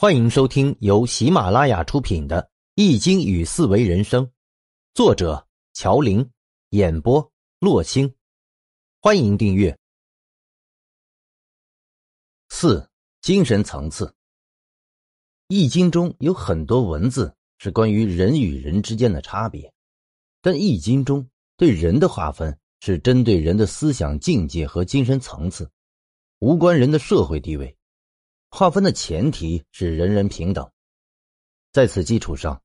欢迎收听由喜马拉雅出品的《易经与四维人生》，作者乔林，演播洛青。欢迎订阅。四、精神层次。《易经》中有很多文字是关于人与人之间的差别，但《易经》中对人的划分是针对人的思想境界和精神层次，无关人的社会地位。划分的前提是人人平等，在此基础上，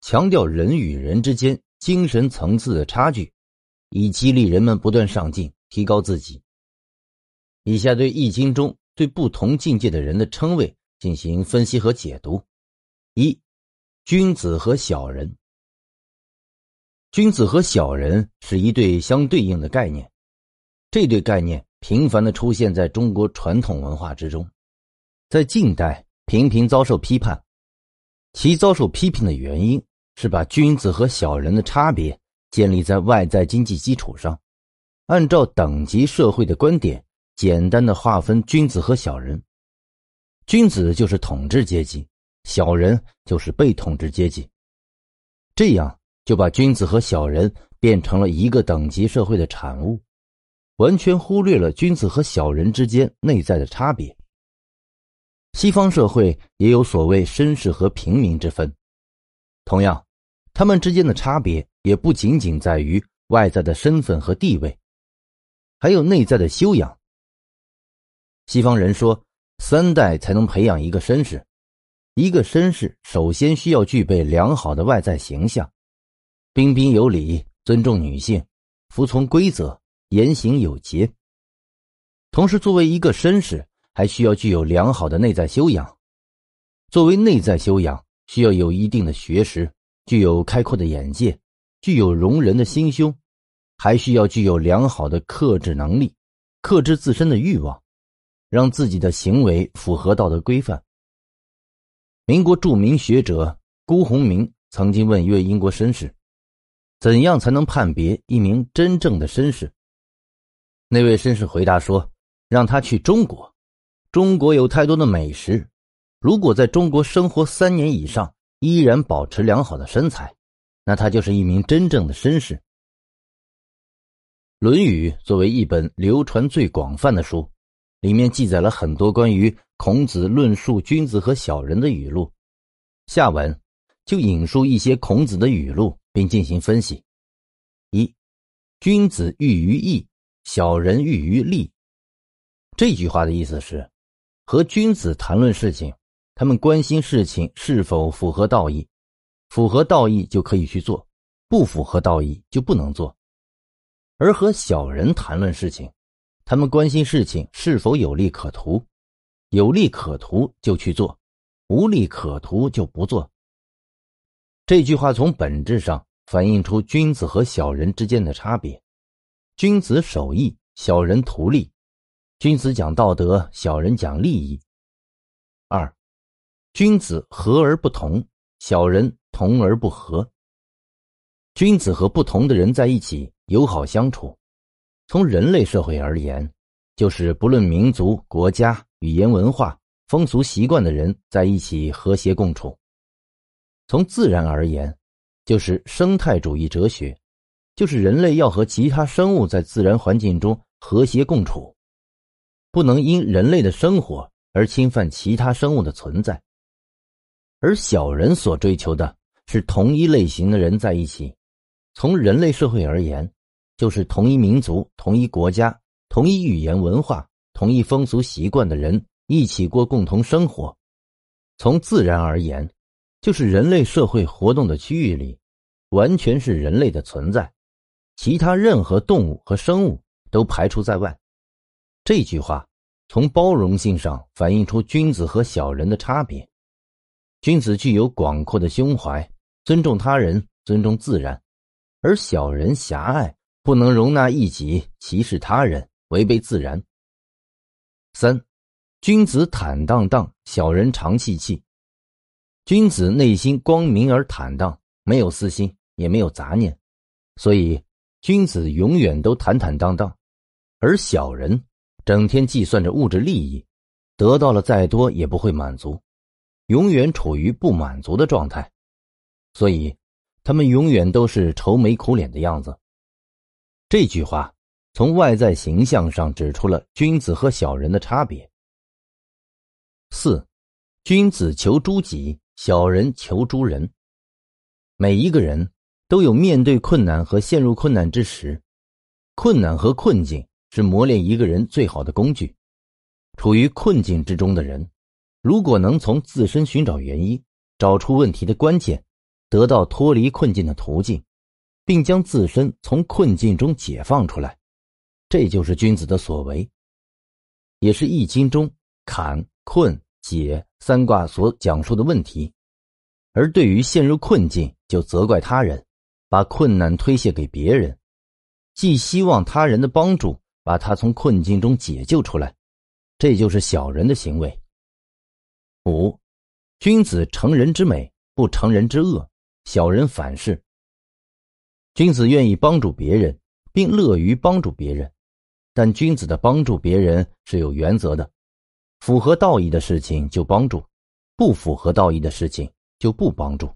强调人与人之间精神层次的差距，以激励人们不断上进，提高自己。以下对《易经》中对不同境界的人的称谓进行分析和解读：一、君子和小人。君子和小人是一对相对应的概念，这对概念频繁的出现在中国传统文化之中。在近代频频遭受批判，其遭受批评的原因是把君子和小人的差别建立在外在经济基础上，按照等级社会的观点，简单的划分君子和小人。君子就是统治阶级，小人就是被统治阶级。这样就把君子和小人变成了一个等级社会的产物，完全忽略了君子和小人之间内在的差别。西方社会也有所谓绅士和平民之分，同样，他们之间的差别也不仅仅在于外在的身份和地位，还有内在的修养。西方人说，三代才能培养一个绅士，一个绅士首先需要具备良好的外在形象，彬彬有礼，尊重女性，服从规则，言行有节。同时，作为一个绅士。还需要具有良好的内在修养。作为内在修养，需要有一定的学识，具有开阔的眼界，具有容人的心胸，还需要具有良好的克制能力，克制自身的欲望，让自己的行为符合道德规范。民国著名学者辜鸿铭曾经问一位英国绅士：“怎样才能判别一名真正的绅士？”那位绅士回答说：“让他去中国。”中国有太多的美食，如果在中国生活三年以上，依然保持良好的身材，那他就是一名真正的绅士。《论语》作为一本流传最广泛的书，里面记载了很多关于孔子论述君子和小人的语录。下文就引述一些孔子的语录，并进行分析。一，君子喻于义，小人喻于利。这句话的意思是。和君子谈论事情，他们关心事情是否符合道义，符合道义就可以去做，不符合道义就不能做；而和小人谈论事情，他们关心事情是否有利可图，有利可图就去做，无利可图就不做。这句话从本质上反映出君子和小人之间的差别：君子守义，小人图利。君子讲道德，小人讲利益。二，君子和而不同，小人同而不和。君子和不同的人在一起友好相处。从人类社会而言，就是不论民族、国家、语言、文化、风俗习惯的人在一起和谐共处。从自然而言，就是生态主义哲学，就是人类要和其他生物在自然环境中和谐共处。不能因人类的生活而侵犯其他生物的存在，而小人所追求的是同一类型的人在一起。从人类社会而言，就是同一民族、同一国家、同一语言文化、同一风俗习惯的人一起过共同生活。从自然而言，就是人类社会活动的区域里，完全是人类的存在，其他任何动物和生物都排除在外。这句话从包容性上反映出君子和小人的差别。君子具有广阔的胸怀，尊重他人，尊重自然；而小人狭隘，不能容纳异己，歧视他人，违背自然。三，君子坦荡荡，小人长戚戚。君子内心光明而坦荡，没有私心，也没有杂念，所以君子永远都坦坦荡荡，而小人。整天计算着物质利益，得到了再多也不会满足。永远处于不满足的状态，所以他们永远都是愁眉苦脸的样子。这句话从外在形象上指出了君子和小人的差别。四，君子求诸己，小人求诸人。每一个人都有面对困难和陷入困难之时，困难和困境是磨练一个人最好的工具。处于困境之中的人，如果能从自身寻找原因，找出问题的关键，得到脱离困境的途径，并将自身从困境中解放出来，这就是君子的所为，也是《易经》中坎、困、解三卦所讲述的问题。而对于陷入困境，就责怪他人，把困难推卸给别人，既希望他人的帮助把他从困境中解救出来。这就是小人的行为。五，君子成人之美，不成人之恶；小人反是。君子愿意帮助别人，并乐于帮助别人，但君子的帮助别人是有原则的，符合道义的事情就帮助，不符合道义的事情就不帮助。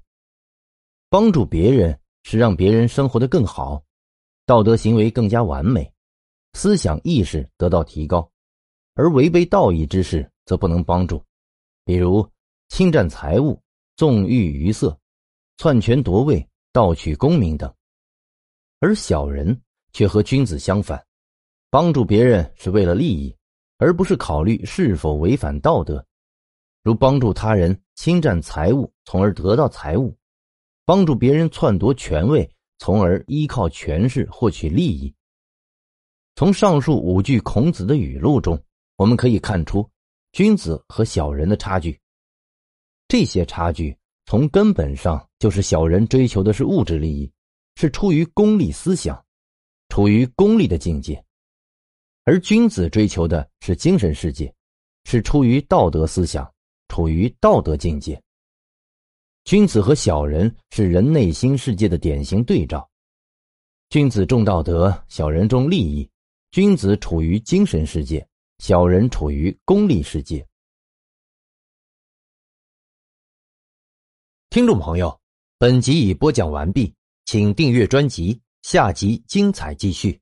帮助别人是让别人生活的更好，道德行为更加完美，思想意识得到提高。而违背道义之事，则不能帮助，比如侵占财物、纵欲于色、篡权夺位、盗取功名等。而小人却和君子相反，帮助别人是为了利益，而不是考虑是否违反道德，如帮助他人侵占财物，从而得到财物；帮助别人篡夺权位，从而依靠权势获取利益。从上述五句孔子的语录中。我们可以看出，君子和小人的差距。这些差距从根本上就是小人追求的是物质利益，是出于功利思想，处于功利的境界；而君子追求的是精神世界，是出于道德思想，处于道德境界。君子和小人是人内心世界的典型对照。君子重道德，小人重利益。君子处于精神世界。小人处于功利世界。听众朋友，本集已播讲完毕，请订阅专辑，下集精彩继续。